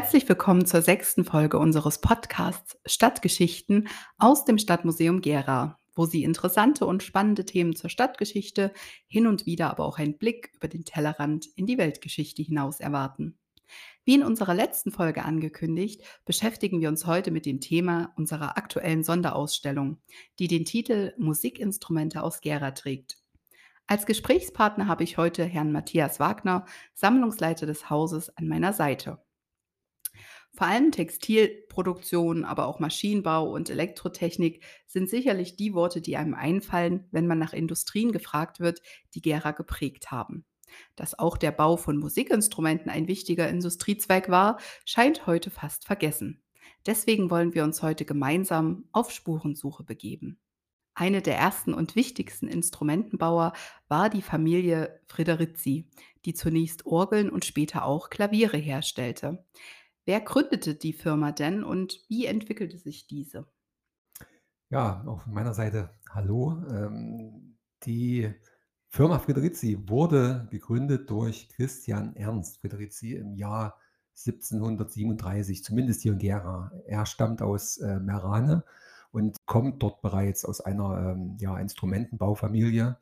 Herzlich willkommen zur sechsten Folge unseres Podcasts Stadtgeschichten aus dem Stadtmuseum Gera, wo Sie interessante und spannende Themen zur Stadtgeschichte, hin und wieder aber auch einen Blick über den Tellerrand in die Weltgeschichte hinaus erwarten. Wie in unserer letzten Folge angekündigt, beschäftigen wir uns heute mit dem Thema unserer aktuellen Sonderausstellung, die den Titel Musikinstrumente aus Gera trägt. Als Gesprächspartner habe ich heute Herrn Matthias Wagner, Sammlungsleiter des Hauses, an meiner Seite. Vor allem Textilproduktion, aber auch Maschinenbau und Elektrotechnik sind sicherlich die Worte, die einem einfallen, wenn man nach Industrien gefragt wird, die Gera geprägt haben. Dass auch der Bau von Musikinstrumenten ein wichtiger Industriezweig war, scheint heute fast vergessen. Deswegen wollen wir uns heute gemeinsam auf Spurensuche begeben. Eine der ersten und wichtigsten Instrumentenbauer war die Familie Friderizzi, die zunächst Orgeln und später auch Klaviere herstellte. Wer gründete die Firma denn und wie entwickelte sich diese? Ja, auch von meiner Seite hallo. Ähm, die Firma Friderizzi wurde gegründet durch Christian Ernst Friderizzi im Jahr 1737, zumindest hier in Gera. Er stammt aus äh, Merane und kommt dort bereits aus einer ähm, ja, Instrumentenbaufamilie,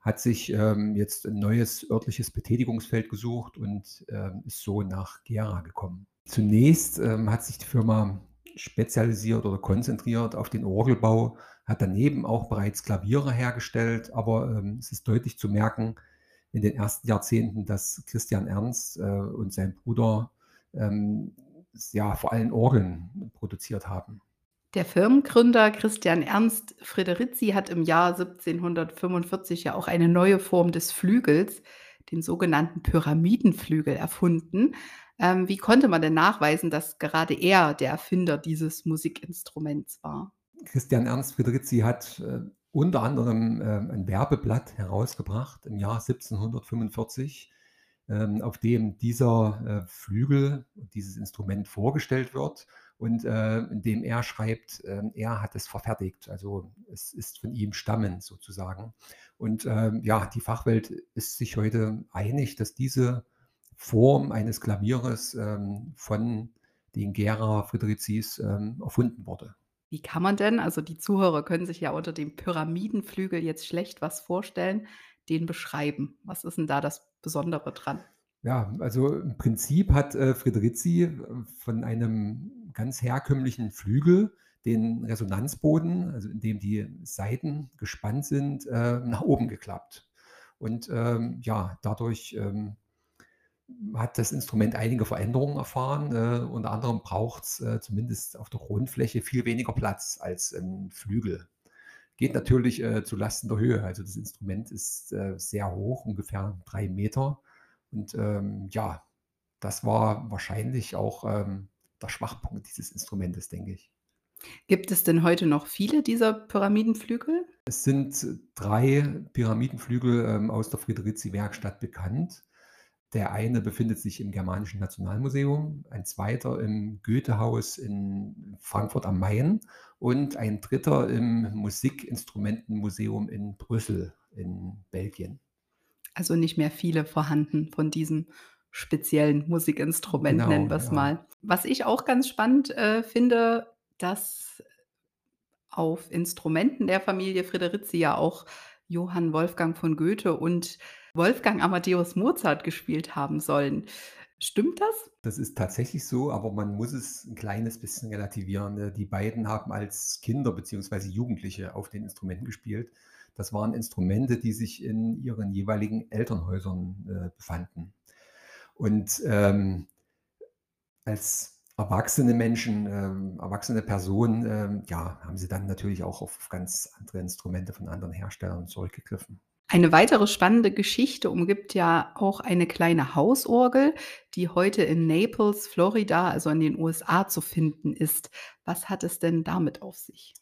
hat sich ähm, jetzt ein neues örtliches Betätigungsfeld gesucht und ähm, ist so nach Gera gekommen. Zunächst ähm, hat sich die Firma spezialisiert oder konzentriert auf den Orgelbau, hat daneben auch bereits Klaviere hergestellt, aber ähm, es ist deutlich zu merken in den ersten Jahrzehnten, dass Christian Ernst äh, und sein Bruder ähm, ja vor allem Orgeln produziert haben. Der Firmengründer Christian Ernst Friderizzi hat im Jahr 1745 ja auch eine neue Form des Flügels, den sogenannten Pyramidenflügel, erfunden. Ähm, wie konnte man denn nachweisen, dass gerade er der Erfinder dieses Musikinstruments war? Christian Ernst Friedrizi hat äh, unter anderem äh, ein Werbeblatt herausgebracht im Jahr 1745, ähm, auf dem dieser äh, Flügel, dieses Instrument vorgestellt wird und äh, in dem er schreibt, äh, er hat es verfertigt. Also es ist von ihm stammend sozusagen. Und äh, ja, die Fachwelt ist sich heute einig, dass diese Form eines Klavieres ähm, von den Gera Friedrichs ähm, erfunden wurde. Wie kann man denn, also die Zuhörer können sich ja unter dem Pyramidenflügel jetzt schlecht was vorstellen, den beschreiben. Was ist denn da das Besondere dran? Ja, also im Prinzip hat äh, Friedrizi äh, von einem ganz herkömmlichen Flügel den Resonanzboden, also in dem die Saiten gespannt sind, äh, nach oben geklappt. Und ähm, ja, dadurch ähm, hat das Instrument einige Veränderungen erfahren. Äh, unter anderem braucht es äh, zumindest auf der Grundfläche viel weniger Platz als ein Flügel. Geht natürlich äh, zu Lasten der Höhe. Also das Instrument ist äh, sehr hoch, ungefähr drei Meter. Und ähm, ja, das war wahrscheinlich auch ähm, der Schwachpunkt dieses Instrumentes, denke ich. Gibt es denn heute noch viele dieser Pyramidenflügel? Es sind drei Pyramidenflügel ähm, aus der Friederizi-Werkstatt bekannt. Der eine befindet sich im Germanischen Nationalmuseum, ein zweiter im Goethehaus in Frankfurt am Main und ein dritter im Musikinstrumentenmuseum in Brüssel in Belgien. Also nicht mehr viele vorhanden von diesem speziellen Musikinstrument, Genau, nennen wir es ja. mal. Was ich auch ganz spannend äh, finde, dass auf Instrumenten der Familie Friderizzi ja auch Johann Wolfgang von Goethe und Wolfgang Amadeus Mozart gespielt haben sollen. Stimmt das? Das ist tatsächlich so, aber man muss es ein kleines bisschen relativieren. ne? Die beiden haben als Kinder beziehungsweise Jugendliche auf den Instrumenten gespielt. Das waren Instrumente, die sich in ihren jeweiligen Elternhäusern äh, befanden. Und ähm, als erwachsene Menschen, ähm, erwachsene Personen, ähm, ja, haben sie dann natürlich auch auf ganz andere Instrumente von anderen Herstellern zurückgegriffen. Eine weitere spannende Geschichte umgibt ja auch eine kleine Hausorgel, die heute in Naples, Florida, also in den USA zu finden ist. Was hat es denn damit auf sich?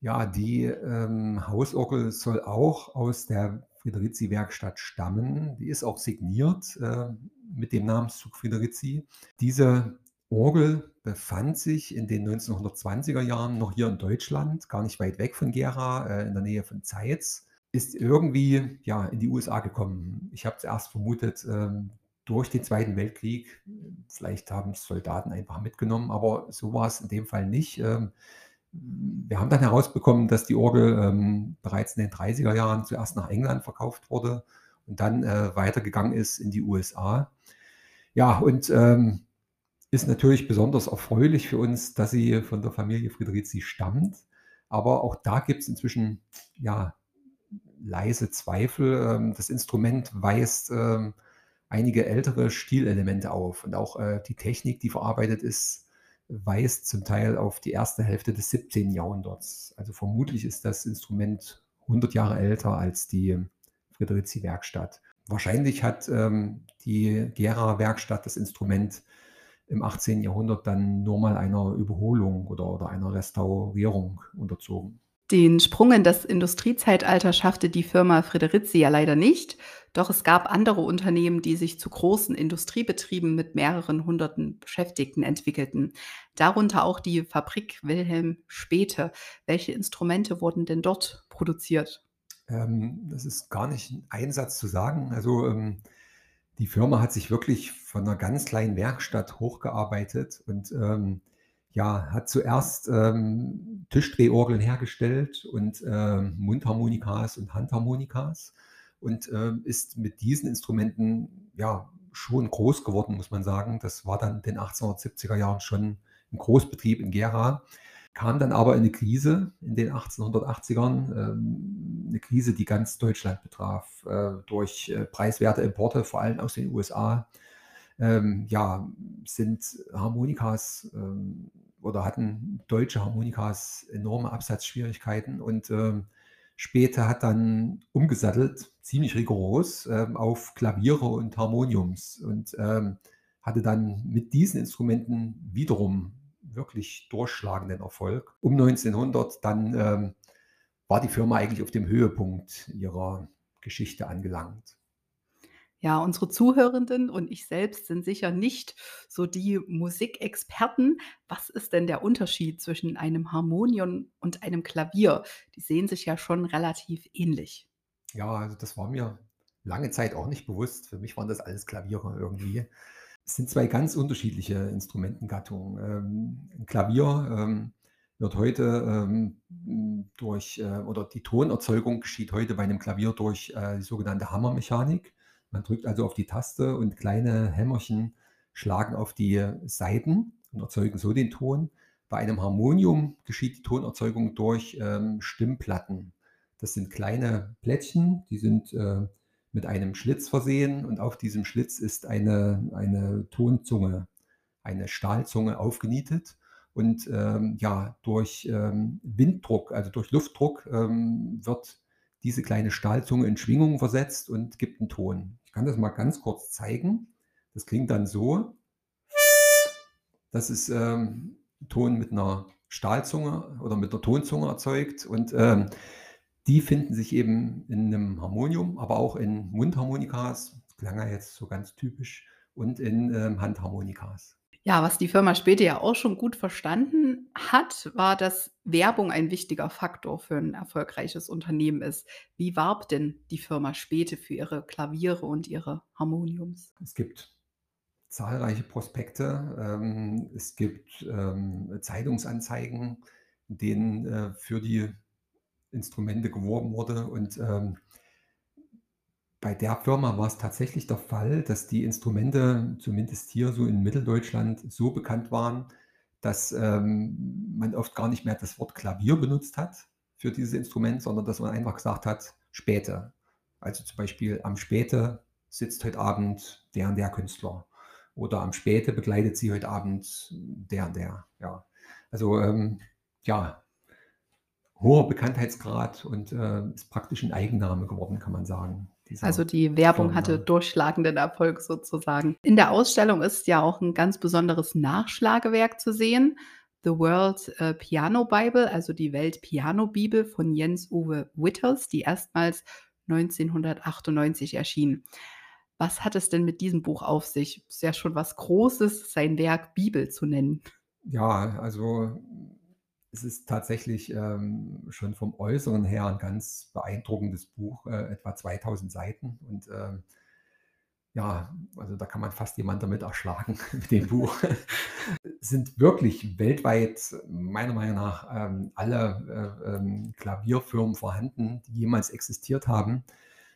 Ja, die ähm, Hausorgel soll auch aus der Friederizi-Werkstatt stammen. Die ist auch signiert äh, mit dem Namenszug Friederizi. Diese Orgel befand sich in den 1920er Jahren noch hier in Deutschland, gar nicht weit weg von Gera, äh, in der Nähe von Zeitz. Ist irgendwie ja, in die USA gekommen. Ich habe zuerst vermutet, ähm, durch den Zweiten Weltkrieg. Vielleicht haben Soldaten einfach mitgenommen, aber so war es in dem Fall nicht. Ähm, wir haben dann herausbekommen, dass die Orgel ähm, bereits in den 30er Jahren zuerst nach England verkauft wurde und dann äh, weitergegangen ist in die USA. Ja, und ähm, ist natürlich besonders erfreulich für uns, dass sie von der Familie Friedrizi stammt. Aber auch da gibt es inzwischen ja, leise Zweifel. Ähm, das Instrument weist ähm, einige ältere Stilelemente auf und auch äh, die Technik, die verarbeitet ist, weist zum Teil auf die erste Hälfte des 17. Jahrhunderts. Also vermutlich ist das Instrument 100 Jahre älter als die Friederici-Werkstatt. Wahrscheinlich hat ähm, die Gera-Werkstatt das Instrument im 18. Jahrhundert dann nur mal einer Überholung oder, oder einer Restaurierung unterzogen. Den Sprung in das Industriezeitalter schaffte die Firma Frederici ja leider nicht, doch es gab andere Unternehmen, die sich zu großen Industriebetrieben mit mehreren hunderten Beschäftigten entwickelten. Darunter auch die Fabrik Wilhelm Späte. Welche Instrumente wurden denn dort produziert? Ähm, das ist gar nicht ein Einsatz zu sagen. Also ähm, die Firma hat sich wirklich von einer ganz kleinen Werkstatt hochgearbeitet und ähm, ja, hat zuerst ähm, Tischdrehorgeln hergestellt und ähm, Mundharmonikas und Handharmonikas und ähm, ist mit diesen Instrumenten ja schon groß geworden, muss man sagen. Das war dann in den 1870er Jahren schon ein Großbetrieb in Gera kam dann aber in eine Krise in den 1880ern, ähm, eine Krise, die ganz Deutschland betraf, äh, durch äh, preiswerte Importe, vor allem aus den USA. Ähm, ja, sind Harmonikas ähm, oder hatten deutsche Harmonikas enorme Absatzschwierigkeiten und ähm, später hat dann umgesattelt, ziemlich rigoros, ähm, auf Klaviere und Harmoniums und ähm, hatte dann mit diesen Instrumenten wiederum wirklich durchschlagenden Erfolg. Um 1900 dann ähm, war die Firma eigentlich auf dem Höhepunkt ihrer Geschichte angelangt. Ja, unsere Zuhörenden und ich selbst sind sicher nicht so die Musikexperten. Was ist denn der Unterschied zwischen einem Harmonium und einem Klavier? Die sehen sich ja schon relativ ähnlich. Ja, also das war mir lange Zeit auch nicht bewusst. Für mich waren das alles Klaviere irgendwie. Es sind zwei ganz unterschiedliche Instrumentengattungen. Ähm, 'n Klavier, ähm, wird heute, ähm, durch, äh oder die Tonerzeugung geschieht heute bei einem Klavier durch, äh, die sogenannte Hammermechanik. Man drückt also auf die Taste und kleine Hämmerchen schlagen auf die Saiten und erzeugen so den Ton. Bei einem Harmonium geschieht die Tonerzeugung durch, ähm, Stimmplatten. Das sind kleine Plättchen, die sind, äh mit einem Schlitz versehen und auf diesem Schlitz ist eine, eine Tonzunge, eine Stahlzunge aufgenietet. Und ähm, ja, durch ähm, Winddruck, also durch Luftdruck, ähm, wird diese kleine Stahlzunge in Schwingung versetzt und gibt einen Ton. Ich kann das mal ganz kurz zeigen. Das klingt dann so. Das ist ähm, Ton mit einer Stahlzunge oder mit einer Tonzunge erzeugt. Und ähm, die finden sich eben in einem Harmonium, aber auch in Mundharmonikas, klang ja jetzt so ganz typisch, und in ähm, Handharmonikas. Ja, was die Firma Späte ja auch schon gut verstanden hat, war, dass Werbung ein wichtiger Faktor für ein erfolgreiches Unternehmen ist. Wie warb denn die Firma Späte für ihre Klaviere und ihre Harmoniums? Es gibt zahlreiche Prospekte, ähm, es gibt ähm, Zeitungsanzeigen, denen äh, für die Instrumente geworben wurde. Und ähm, bei der Firma war es tatsächlich der Fall, dass die Instrumente, zumindest hier so in Mitteldeutschland, so bekannt waren, dass ähm, man oft gar nicht mehr das Wort Klavier benutzt hat für dieses Instrument, sondern dass man einfach gesagt hat, Späte. Also zum Beispiel am Späte sitzt heute Abend der und der Künstler. Oder am Späte begleitet sie heute Abend der und der. Ja. Also ähm, ja, hoher Bekanntheitsgrad und äh, ist praktisch ein Eigenname geworden, kann man sagen. Also die Werbung hatte durchschlagenden Erfolg sozusagen. In der Ausstellung ist ja auch ein ganz besonderes Nachschlagewerk zu sehen. The World äh, Piano Bible, also die Welt-Piano-Bibel von Jens Uwe Witters, die erstmals 1998 erschien. Was hat es denn mit diesem Buch auf sich? Ist ja schon was Großes, sein Werk Bibel zu nennen. Ja, also es ist tatsächlich ähm, schon vom Äußeren her ein ganz beeindruckendes Buch, äh, etwa 2000 Seiten. Und ähm, Ja, also da kann man fast jemand damit erschlagen mit dem Buch. Sind wirklich weltweit meiner Meinung nach ähm, alle äh, ähm, Klavierfirmen vorhanden, die jemals existiert haben.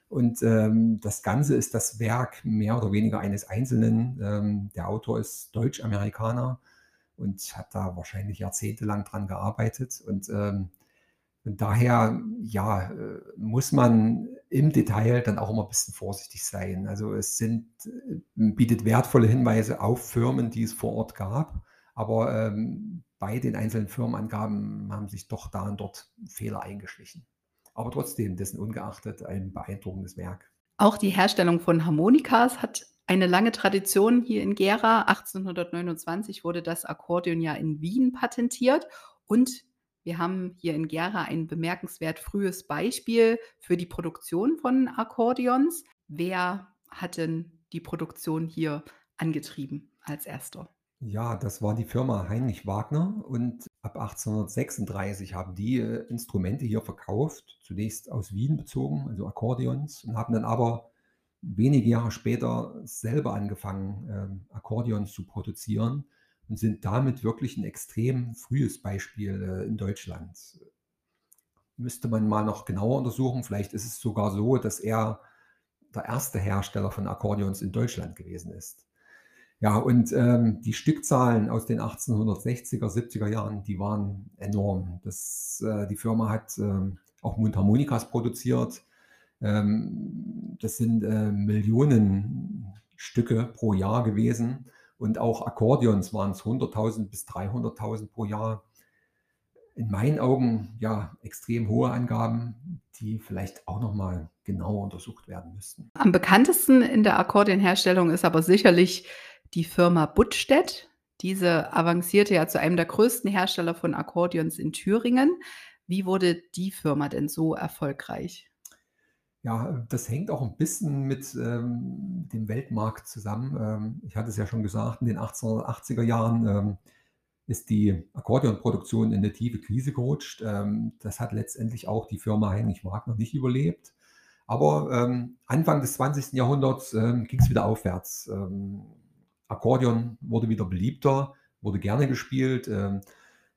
Und ähm, das Ganze ist das Werk mehr oder weniger eines Einzelnen. Ähm, der Autor ist Deutsch-Amerikaner und hat da wahrscheinlich jahrzehntelang dran gearbeitet. Und ähm, daher, ja, äh, muss man im Detail dann auch immer ein bisschen vorsichtig sein. Also es sind, äh, bietet wertvolle Hinweise auf Firmen, die es vor Ort gab, aber ähm, bei den einzelnen Firmenangaben haben sich doch da und dort Fehler eingeschlichen. Aber trotzdem, dessen ungeachtet, ein beeindruckendes Werk. Auch die Herstellung von Harmonikas hat eine lange Tradition hier in Gera. 1829 wurde das Akkordeon ja in Wien patentiert und wir haben hier in Gera ein bemerkenswert frühes Beispiel für die Produktion von Akkordeons. Wer hat denn die Produktion hier angetrieben als Erster? Ja, das war die Firma Heinrich Wagner und ab 1836 haben die äh, Instrumente hier verkauft, zunächst aus Wien bezogen, also Akkordeons, und haben dann aber wenige Jahre später selber angefangen, ähm, Akkordeons zu produzieren und sind damit wirklich ein extrem frühes Beispiel äh, in Deutschland. Müsste man mal noch genauer untersuchen. Vielleicht ist es sogar so, dass er der erste Hersteller von Akkordeons in Deutschland gewesen ist. Ja, und ähm, die Stückzahlen aus den 1860er, 70er Jahren, die waren enorm. Das, äh, die Firma hat ähm, auch Mundharmonikas produziert. Ähm, das sind äh, Millionen Stücke pro Jahr gewesen. Und auch Akkordeons waren es 100.000 bis 300.000 pro Jahr. In meinen Augen ja extrem hohe Angaben, die vielleicht auch nochmal genauer untersucht werden müssten. Am bekanntesten in der Akkordeonherstellung ist aber sicherlich die Firma Buttstedt. Diese avancierte ja zu einem der größten Hersteller von Akkordeons in Thüringen. Wie wurde die Firma denn so erfolgreich? Ja, das hängt auch ein bisschen mit, ähm, dem Weltmarkt zusammen. Ähm, ich hatte es ja schon gesagt, in den 1880er Jahren, ähm, ist die Akkordeonproduktion in 'ne tiefe Krise gerutscht. Ähm, das hat letztendlich auch die Firma Heinrich Wagner nicht überlebt. Aber, ähm, Anfang des 20. Jahrhunderts, ähm, ging es wieder aufwärts. Akkordeon wurde wieder beliebter, wurde gerne gespielt.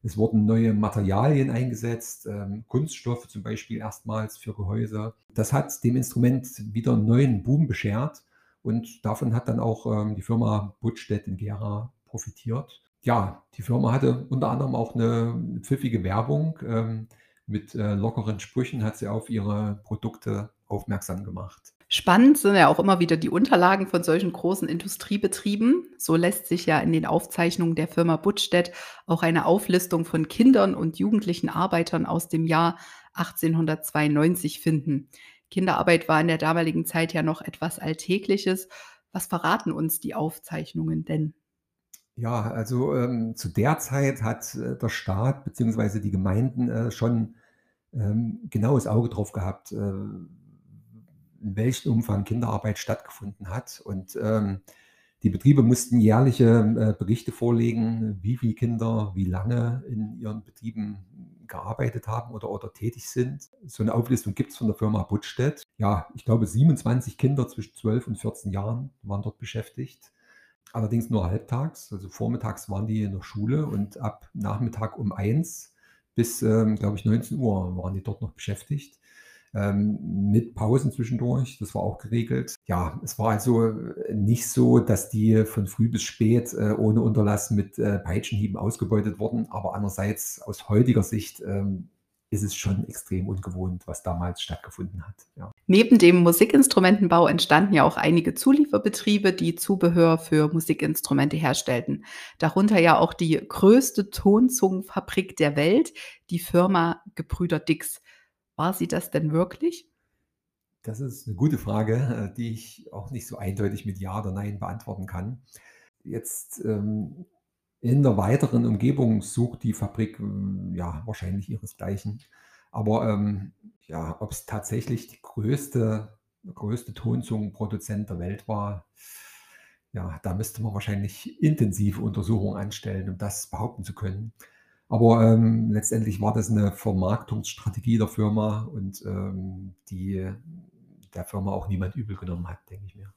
Es wurden neue Materialien eingesetzt, ähm, Kunststoffe zum Beispiel erstmals für Gehäuse. Das hat dem Instrument wieder einen neuen Boom beschert und davon hat dann auch ähm, die Firma Buttstedt in Gera profitiert. Ja, die Firma hatte unter anderem auch eine pfiffige Werbung. Ähm, mit äh, lockeren Sprüchen hat sie auf ihre Produkte aufmerksam gemacht. Spannend sind ja auch immer wieder die Unterlagen von solchen großen Industriebetrieben. So lässt sich ja in den Aufzeichnungen der Firma Buttstedt auch eine Auflistung von Kindern und jugendlichen Arbeitern aus dem Jahr 1892 finden. Kinderarbeit war in der damaligen Zeit ja noch etwas Alltägliches. Was verraten uns die Aufzeichnungen denn? Ja, also ähm, zu der Zeit hat äh, der Staat bzw. die Gemeinden äh, schon ähm, genaues Auge drauf gehabt. Äh, in welchem Umfang Kinderarbeit stattgefunden hat. Und ähm, die Betriebe mussten jährliche äh, Berichte vorlegen, wie viele Kinder wie lange in ihren Betrieben gearbeitet haben oder, oder tätig sind. So eine Auflistung gibt es von der Firma Buttstedt. Ja, ich glaube, 27 Kinder zwischen 12 und 14 Jahren waren dort beschäftigt. Allerdings nur halbtags, also vormittags waren die in der Schule und ab Nachmittag um eins bis, ähm, glaube ich, 19 Uhr waren die dort noch beschäftigt ähm, mit Pausen zwischendurch. Das war auch geregelt. Ja, es war also nicht so, dass die von früh bis spät äh, ohne Unterlass mit äh, Peitschenhieben ausgebeutet wurden. Aber andererseits aus heutiger Sicht ähm, ist es schon extrem ungewohnt, was damals stattgefunden hat. Ja. Neben dem Musikinstrumentenbau entstanden ja auch einige Zulieferbetriebe, die Zubehör für Musikinstrumente herstellten. Darunter ja auch die größte Tonzungenfabrik der Welt, die Firma Gebrüder Dix. War sie das denn wirklich? Das ist eine gute Frage, äh, die ich auch nicht so eindeutig mit Ja oder Nein beantworten kann. Jetzt, ähm, in der weiteren Umgebung sucht die Fabrik, hm, ja, wahrscheinlich ihresgleichen. Aber, ähm, ja, es tatsächlich die größte größte Tonzungenproduzent der Welt war, ja, da müsste man wahrscheinlich intensive Untersuchungen anstellen, um das behaupten zu können. Aber, ähm, letztendlich war das eine Vermarktungsstrategie der Firma und, ähm, die der Firma auch niemand übel genommen hat, denke ich mir.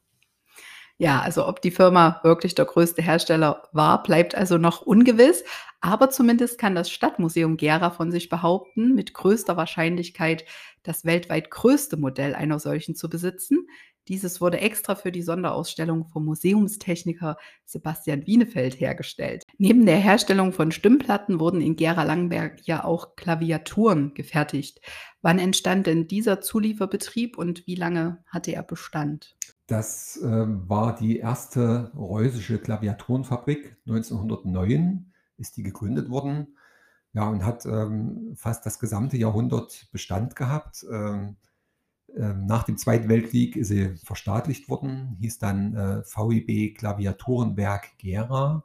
Ja, also ob die Firma wirklich der größte Hersteller war, bleibt also noch ungewiss. Aber zumindest kann das Stadtmuseum Gera von sich behaupten, mit größter Wahrscheinlichkeit das weltweit größte Modell einer solchen zu besitzen. Dieses wurde extra für die Sonderausstellung vom Museumstechniker Sebastian Wienefeld hergestellt. Neben der Herstellung von Stimmplatten wurden in Gera-Langenberg ja auch Klaviaturen gefertigt. Wann entstand denn dieser Zulieferbetrieb und wie lange hatte er Bestand? Das, ähm, war die erste reußische Klaviaturenfabrik. 1909 ist die gegründet worden, ja, und hat, ähm, fast das gesamte Jahrhundert Bestand gehabt. Ähm, nach dem Zweiten Weltkrieg ist sie verstaatlicht worden, hieß dann, äh, VEB Klaviaturenwerk Gera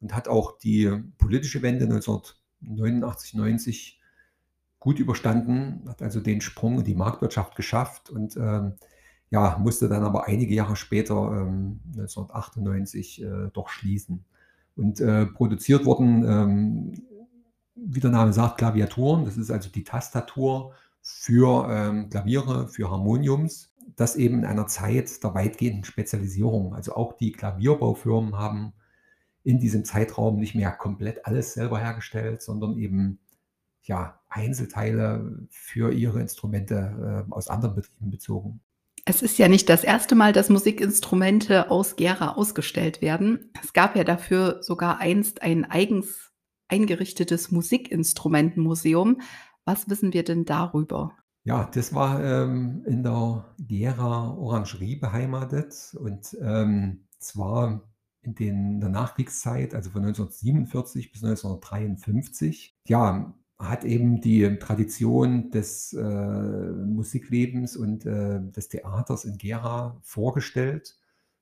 und hat auch die politische Wende 1989, 90 gut überstanden, hat also den Sprung in die Marktwirtschaft geschafft und, ähm, ja, musste dann aber einige Jahre später, ähm, 1998, äh, doch schließen. Und, äh, produziert wurden, ähm, wie der Name sagt, Klaviaturen. Das ist also die Tastatur für, ähm, Klaviere, für Harmoniums. Das eben in einer Zeit der weitgehenden Spezialisierung. Also auch die Klavierbaufirmen haben in diesem Zeitraum nicht mehr komplett alles selber hergestellt, sondern eben, ja, Einzelteile für ihre Instrumente, äh, aus anderen Betrieben bezogen. Es ist ja nicht das erste Mal, dass Musikinstrumente aus Gera ausgestellt werden. Es gab ja dafür sogar einst ein eigens eingerichtetes Musikinstrumentenmuseum. Was wissen wir denn darüber? Ja, das war, ähm, in der Gera Orangerie beheimatet und, ähm, zwar in den der Nachkriegszeit, also von 1947 bis 1953. Ja, hat eben die Tradition des, äh, Musiklebens und, äh, des Theaters in Gera vorgestellt.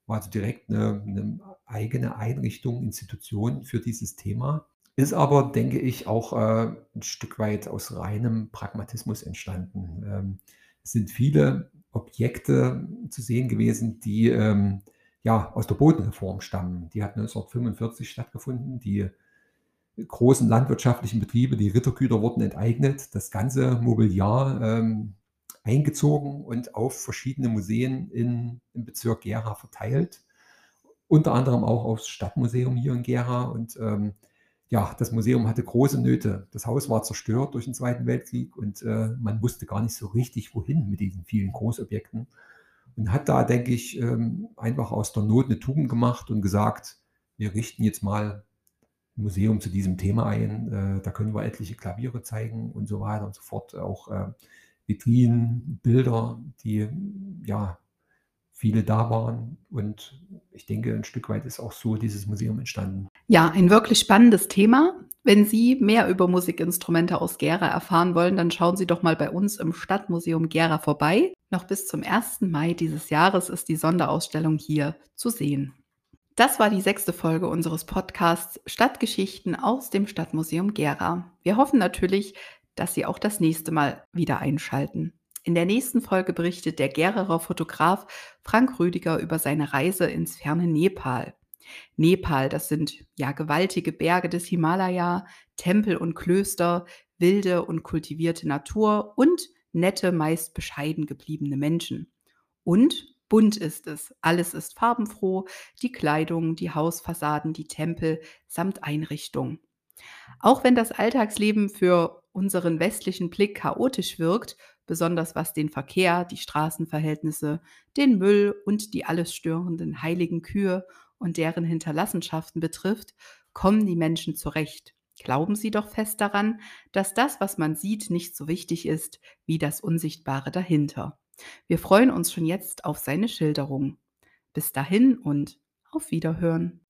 War also direkt 'ne 'ne eigene Einrichtung, Institution für dieses Thema. Ist aber, denke ich, auch, äh, 'n Stück weit aus reinem Pragmatismus entstanden. Ähm, es sind viele Objekte zu sehen gewesen, die, ähm, ja, aus der Bodenreform stammen. Die hat 1945 stattgefunden. Die großen landwirtschaftlichen Betriebe, die Rittergüter wurden enteignet, das ganze Mobiliar, ähm, eingezogen und auf verschiedene Museen in im Bezirk Gera verteilt. Unter anderem auch aufs Stadtmuseum hier in Gera und, ähm, ja, das Museum hatte große Nöte. Das Haus war zerstört durch den Zweiten Weltkrieg und, äh, man wusste gar nicht so richtig, wohin mit diesen vielen Großobjekten und hat da, denke ich, ähm, einfach aus der Not 'ne Tugend gemacht und gesagt: „Wir richten jetzt mal 'n Museum zu diesem Thema ein. Äh, da können wir etliche Klaviere zeigen“ und so weiter und so fort. Auch, äh, Vitrinen, Bilder, die, ja, viele da waren. Und ich denke, 'n Stück weit ist auch so dieses Museum entstanden. Ja, ein wirklich spannendes Thema. Wenn Sie mehr über Musikinstrumente aus Gera erfahren wollen, dann schauen Sie doch mal bei uns im Stadtmuseum Gera vorbei. Noch bis zum 1. Mai dieses Jahres ist die Sonderausstellung hier zu sehen. Das war die 6. Folge unseres Podcasts Stadtgeschichten aus dem Stadtmuseum Gera. Wir hoffen natürlich, dass Sie auch das nächste Mal wieder einschalten. In der nächsten Folge berichtet der Gererer Fotograf Frank Rüdiger über seine Reise ins ferne Nepal. Nepal, das sind ja gewaltige Berge des Himalaya, Tempel und Klöster, wilde und kultivierte Natur und nette, meist bescheiden gebliebene Menschen. Und bunt ist es. Alles ist farbenfroh, die Kleidung, die Hausfassaden, die Tempel samt Einrichtung. Auch wenn das Alltagsleben für unseren westlichen Blick chaotisch wirkt, besonders was den Verkehr, die Straßenverhältnisse, den Müll und die alles störenden heiligen Kühe und deren Hinterlassenschaften betrifft, kommen die Menschen zurecht. Glauben Sie doch fest daran, dass das, was man sieht, nicht so wichtig ist wie das Unsichtbare dahinter. Wir freuen uns schon jetzt auf seine Schilderung. Bis dahin und auf Wiederhören.